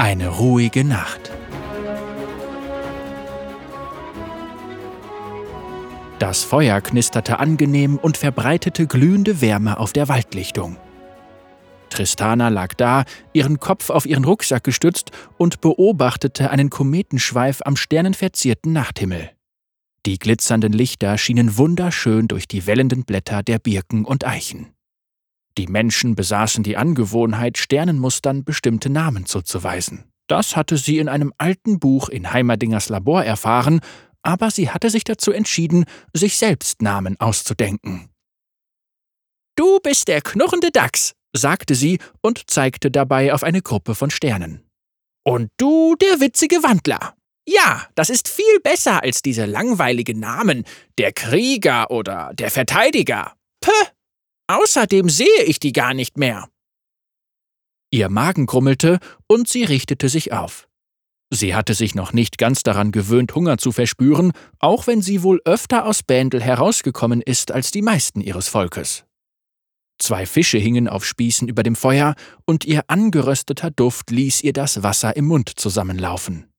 Eine ruhige Nacht. Das Feuer knisterte angenehm und verbreitete glühende Wärme auf der Waldlichtung. Tristana lag da, ihren Kopf auf ihren Rucksack gestützt und beobachtete einen Kometenschweif am sternenverzierten Nachthimmel. Die glitzernden Lichter schienen wunderschön durch die wellenden Blätter der Birken und Eichen. Die Menschen besaßen die Angewohnheit, Sternenmustern bestimmte Namen zuzuweisen. Das hatte sie in einem alten Buch in Heimerdingers Labor erfahren, aber sie hatte sich dazu entschieden, sich selbst Namen auszudenken. Du bist der knurrende Dachs, sagte sie und zeigte dabei auf eine Gruppe von Sternen. Und du der witzige Wandler. Ja, das ist viel besser als diese langweiligen Namen, der Krieger oder der Verteidiger. Puh, außerdem sehe ich die gar nicht mehr. Ihr Magen grummelte und sie richtete sich auf. Sie hatte sich noch nicht ganz daran gewöhnt, Hunger zu verspüren, auch wenn sie wohl öfter aus Bändel herausgekommen ist als die meisten ihres Volkes. Zwei Fische hingen auf Spießen über dem Feuer, und ihr angerösteter Duft ließ ihr das Wasser im Mund zusammenlaufen.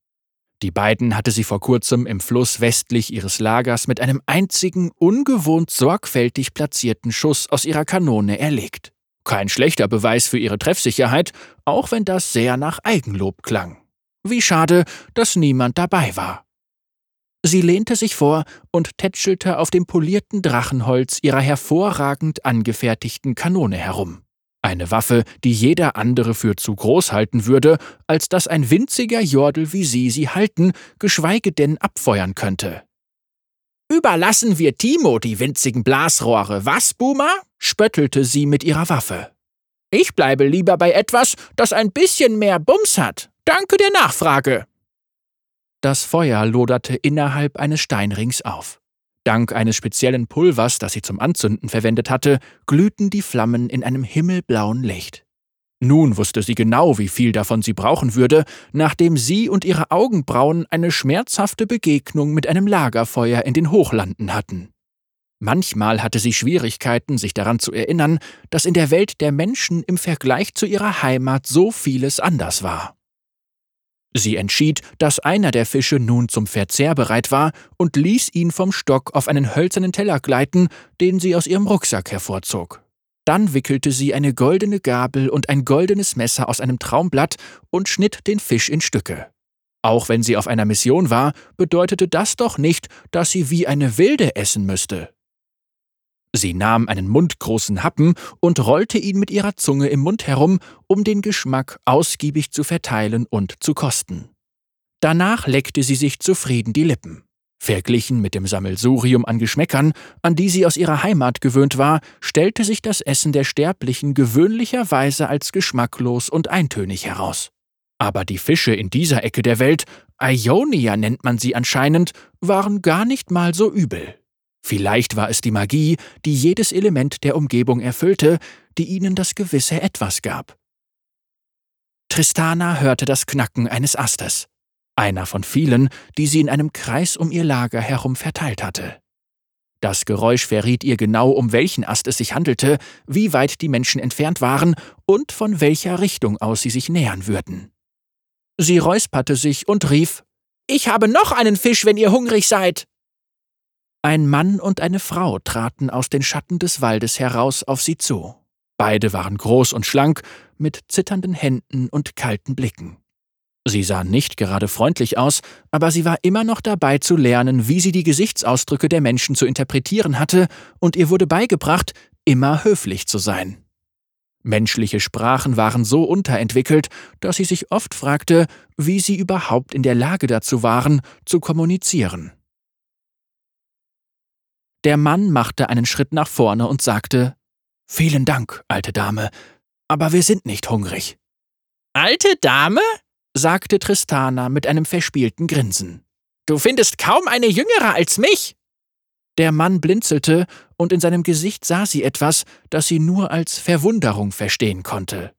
Die beiden hatte sie vor kurzem im Fluss westlich ihres Lagers mit einem einzigen, ungewohnt sorgfältig platzierten Schuss aus ihrer Kanone erlegt. Kein schlechter Beweis für ihre Treffsicherheit, auch wenn das sehr nach Eigenlob klang. Wie schade, dass niemand dabei war. Sie lehnte sich vor und tätschelte auf dem polierten Drachenholz ihrer hervorragend angefertigten Kanone herum. Eine Waffe, die jeder andere für zu groß halten würde, als dass ein winziger Jordel wie sie sie halten, geschweige denn abfeuern könnte. Überlassen wir Timo die winzigen Blasrohre, was, Boomer? spöttelte sie mit ihrer Waffe. Ich bleibe lieber bei etwas, das ein bisschen mehr Bums hat. Danke der Nachfrage. Das Feuer loderte innerhalb eines Steinrings auf. Dank eines speziellen Pulvers, das sie zum Anzünden verwendet hatte, glühten die Flammen in einem himmelblauen Licht. Nun wusste sie genau, wie viel davon sie brauchen würde, nachdem sie und ihre Augenbrauen eine schmerzhafte Begegnung mit einem Lagerfeuer in den Hochlanden hatten. Manchmal hatte sie Schwierigkeiten, sich daran zu erinnern, dass in der Welt der Menschen im Vergleich zu ihrer Heimat so vieles anders war. Sie entschied, dass einer der Fische nun zum Verzehr bereit war und ließ ihn vom Stock auf einen hölzernen Teller gleiten, den sie aus ihrem Rucksack hervorzog. Dann wickelte sie eine goldene Gabel und ein goldenes Messer aus einem Traumblatt und schnitt den Fisch in Stücke. Auch wenn sie auf einer Mission war, bedeutete das doch nicht, dass sie wie eine Wilde essen müsste. Sie nahm einen mundgroßen Happen und rollte ihn mit ihrer Zunge im Mund herum, um den Geschmack ausgiebig zu verteilen und zu kosten. Danach leckte sie sich zufrieden die Lippen. Verglichen mit dem Sammelsurium an Geschmäckern, an die sie aus ihrer Heimat gewöhnt war, stellte sich das Essen der Sterblichen gewöhnlicherweise als geschmacklos und eintönig heraus. Aber die Fische in dieser Ecke der Welt, Ionia nennt man sie anscheinend, waren gar nicht mal so übel. Vielleicht war es die Magie, die jedes Element der Umgebung erfüllte, die ihnen das gewisse Etwas gab. Tristana hörte das Knacken eines Astes, einer von vielen, die sie in einem Kreis um ihr Lager herum verteilt hatte. Das Geräusch verriet ihr genau, um welchen Ast es sich handelte, wie weit die Menschen entfernt waren und von welcher Richtung aus sie sich nähern würden. Sie räusperte sich und rief Ich habe noch einen Fisch, wenn ihr hungrig seid. Ein Mann und eine Frau traten aus den Schatten des Waldes heraus auf sie zu. Beide waren groß und schlank, mit zitternden Händen und kalten Blicken. Sie sahen nicht gerade freundlich aus, aber sie war immer noch dabei zu lernen, wie sie die Gesichtsausdrücke der Menschen zu interpretieren hatte, und ihr wurde beigebracht, immer höflich zu sein. Menschliche Sprachen waren so unterentwickelt, dass sie sich oft fragte, wie sie überhaupt in der Lage dazu waren, zu kommunizieren. Der Mann machte einen Schritt nach vorne und sagte Vielen Dank, alte Dame, aber wir sind nicht hungrig. Alte Dame? sagte Tristana mit einem verspielten Grinsen. Du findest kaum eine jüngere als mich. Der Mann blinzelte, und in seinem Gesicht sah sie etwas, das sie nur als Verwunderung verstehen konnte.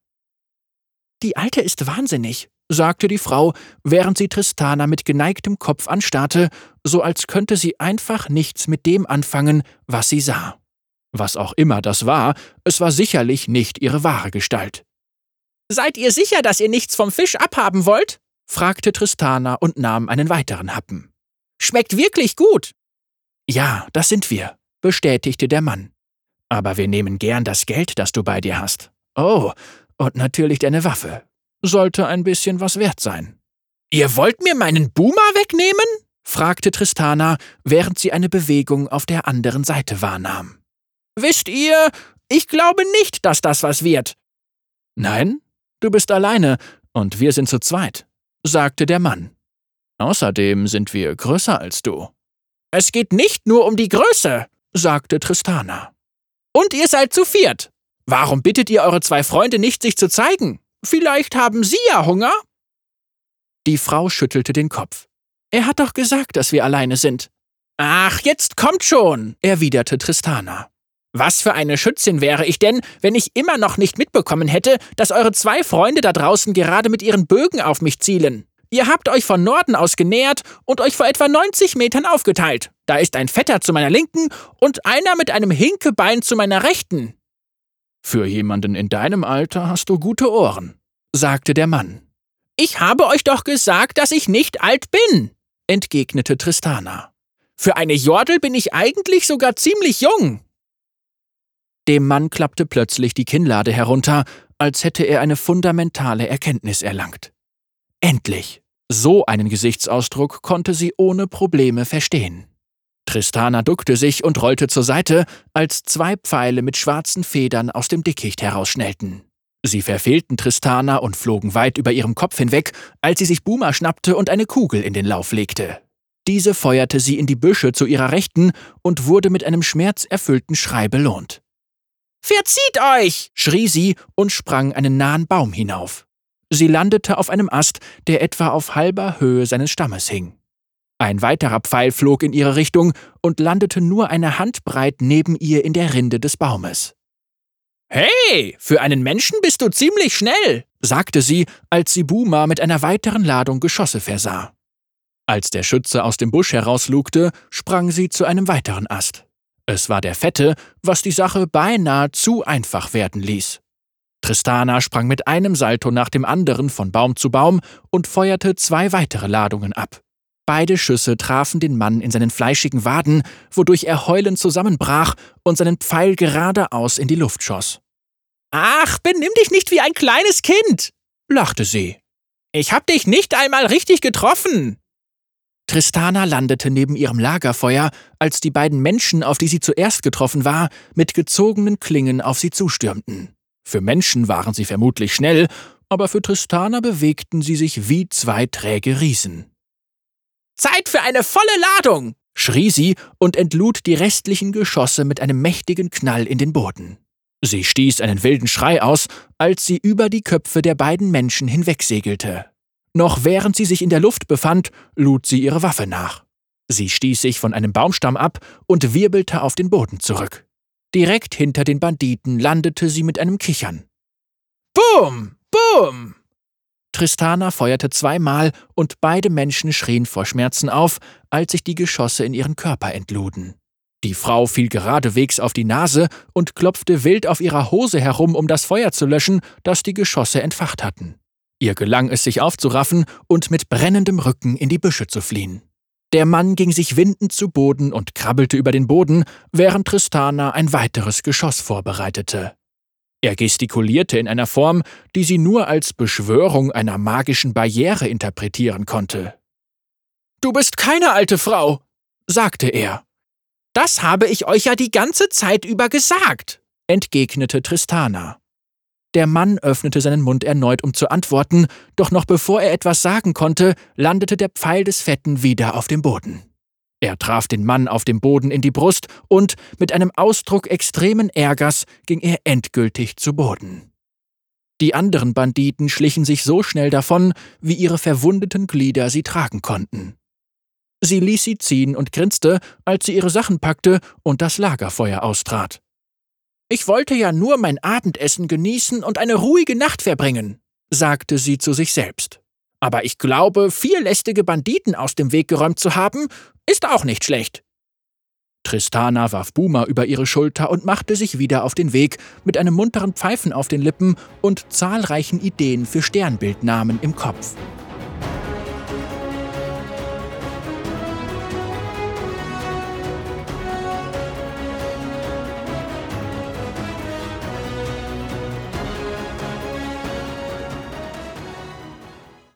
Die Alte ist wahnsinnig, sagte die Frau, während sie Tristana mit geneigtem Kopf anstarrte, so als könnte sie einfach nichts mit dem anfangen, was sie sah. Was auch immer das war, es war sicherlich nicht ihre wahre Gestalt. Seid ihr sicher, dass ihr nichts vom Fisch abhaben wollt? fragte Tristana und nahm einen weiteren Happen. Schmeckt wirklich gut. Ja, das sind wir, bestätigte der Mann. Aber wir nehmen gern das Geld, das du bei dir hast. Oh, und natürlich deine Waffe. Sollte ein bisschen was wert sein. Ihr wollt mir meinen Boomer wegnehmen? fragte Tristana, während sie eine Bewegung auf der anderen Seite wahrnahm. Wisst ihr, ich glaube nicht, dass das was wird. Nein, du bist alleine und wir sind zu zweit, sagte der Mann. Außerdem sind wir größer als du. Es geht nicht nur um die Größe, sagte Tristana. Und ihr seid zu viert. Warum bittet ihr eure zwei Freunde nicht, sich zu zeigen? Vielleicht haben sie ja Hunger? Die Frau schüttelte den Kopf. Er hat doch gesagt, dass wir alleine sind. Ach, jetzt kommt schon, erwiderte Tristana. Was für eine Schützin wäre ich denn, wenn ich immer noch nicht mitbekommen hätte, dass eure zwei Freunde da draußen gerade mit ihren Bögen auf mich zielen? Ihr habt euch von Norden aus genähert und euch vor etwa 90 Metern aufgeteilt. Da ist ein Vetter zu meiner Linken und einer mit einem Hinkebein zu meiner Rechten. Für jemanden in deinem Alter hast du gute Ohren, sagte der Mann. Ich habe euch doch gesagt, dass ich nicht alt bin, entgegnete Tristana. Für eine Jordel bin ich eigentlich sogar ziemlich jung. Dem Mann klappte plötzlich die Kinnlade herunter, als hätte er eine fundamentale Erkenntnis erlangt. Endlich! So einen Gesichtsausdruck konnte sie ohne Probleme verstehen. Tristana duckte sich und rollte zur Seite, als zwei Pfeile mit schwarzen Federn aus dem Dickicht herausschnellten. Sie verfehlten Tristana und flogen weit über ihrem Kopf hinweg, als sie sich Buma schnappte und eine Kugel in den Lauf legte. Diese feuerte sie in die Büsche zu ihrer Rechten und wurde mit einem schmerzerfüllten Schrei belohnt. Verzieht euch! schrie sie und sprang einen nahen Baum hinauf. Sie landete auf einem Ast, der etwa auf halber Höhe seines Stammes hing. Ein weiterer Pfeil flog in ihre Richtung und landete nur eine Handbreit neben ihr in der Rinde des Baumes. Hey, für einen Menschen bist du ziemlich schnell, sagte sie, als sie Buma mit einer weiteren Ladung Geschosse versah. Als der Schütze aus dem Busch herauslugte, sprang sie zu einem weiteren Ast. Es war der Fette, was die Sache beinahe zu einfach werden ließ. Tristana sprang mit einem Salto nach dem anderen von Baum zu Baum und feuerte zwei weitere Ladungen ab. Beide Schüsse trafen den Mann in seinen fleischigen Waden, wodurch er heulend zusammenbrach und seinen Pfeil geradeaus in die Luft schoss. Ach, benimm dich nicht wie ein kleines Kind, lachte sie. Ich hab dich nicht einmal richtig getroffen. Tristana landete neben ihrem Lagerfeuer, als die beiden Menschen, auf die sie zuerst getroffen war, mit gezogenen Klingen auf sie zustürmten. Für Menschen waren sie vermutlich schnell, aber für Tristana bewegten sie sich wie zwei träge Riesen. Zeit für eine volle Ladung! schrie sie und entlud die restlichen Geschosse mit einem mächtigen Knall in den Boden. Sie stieß einen wilden Schrei aus, als sie über die Köpfe der beiden Menschen hinwegsegelte. Noch während sie sich in der Luft befand, lud sie ihre Waffe nach. Sie stieß sich von einem Baumstamm ab und wirbelte auf den Boden zurück. Direkt hinter den Banditen landete sie mit einem Kichern. Boom! Boom! Tristana feuerte zweimal und beide Menschen schrien vor Schmerzen auf, als sich die Geschosse in ihren Körper entluden. Die Frau fiel geradewegs auf die Nase und klopfte wild auf ihrer Hose herum, um das Feuer zu löschen, das die Geschosse entfacht hatten. Ihr gelang es, sich aufzuraffen und mit brennendem Rücken in die Büsche zu fliehen. Der Mann ging sich windend zu Boden und krabbelte über den Boden, während Tristana ein weiteres Geschoss vorbereitete. Er gestikulierte in einer Form, die sie nur als Beschwörung einer magischen Barriere interpretieren konnte. Du bist keine alte Frau, sagte er. Das habe ich euch ja die ganze Zeit über gesagt, entgegnete Tristana. Der Mann öffnete seinen Mund erneut, um zu antworten, doch noch bevor er etwas sagen konnte, landete der Pfeil des Fetten wieder auf dem Boden. Er traf den Mann auf dem Boden in die Brust und mit einem Ausdruck extremen Ärgers ging er endgültig zu Boden. Die anderen Banditen schlichen sich so schnell davon, wie ihre verwundeten Glieder sie tragen konnten. Sie ließ sie ziehen und grinste, als sie ihre Sachen packte und das Lagerfeuer austrat. Ich wollte ja nur mein Abendessen genießen und eine ruhige Nacht verbringen, sagte sie zu sich selbst. Aber ich glaube, vier lästige Banditen aus dem Weg geräumt zu haben, ist auch nicht schlecht. Tristana warf Boomer über ihre Schulter und machte sich wieder auf den Weg, mit einem munteren Pfeifen auf den Lippen und zahlreichen Ideen für Sternbildnamen im Kopf.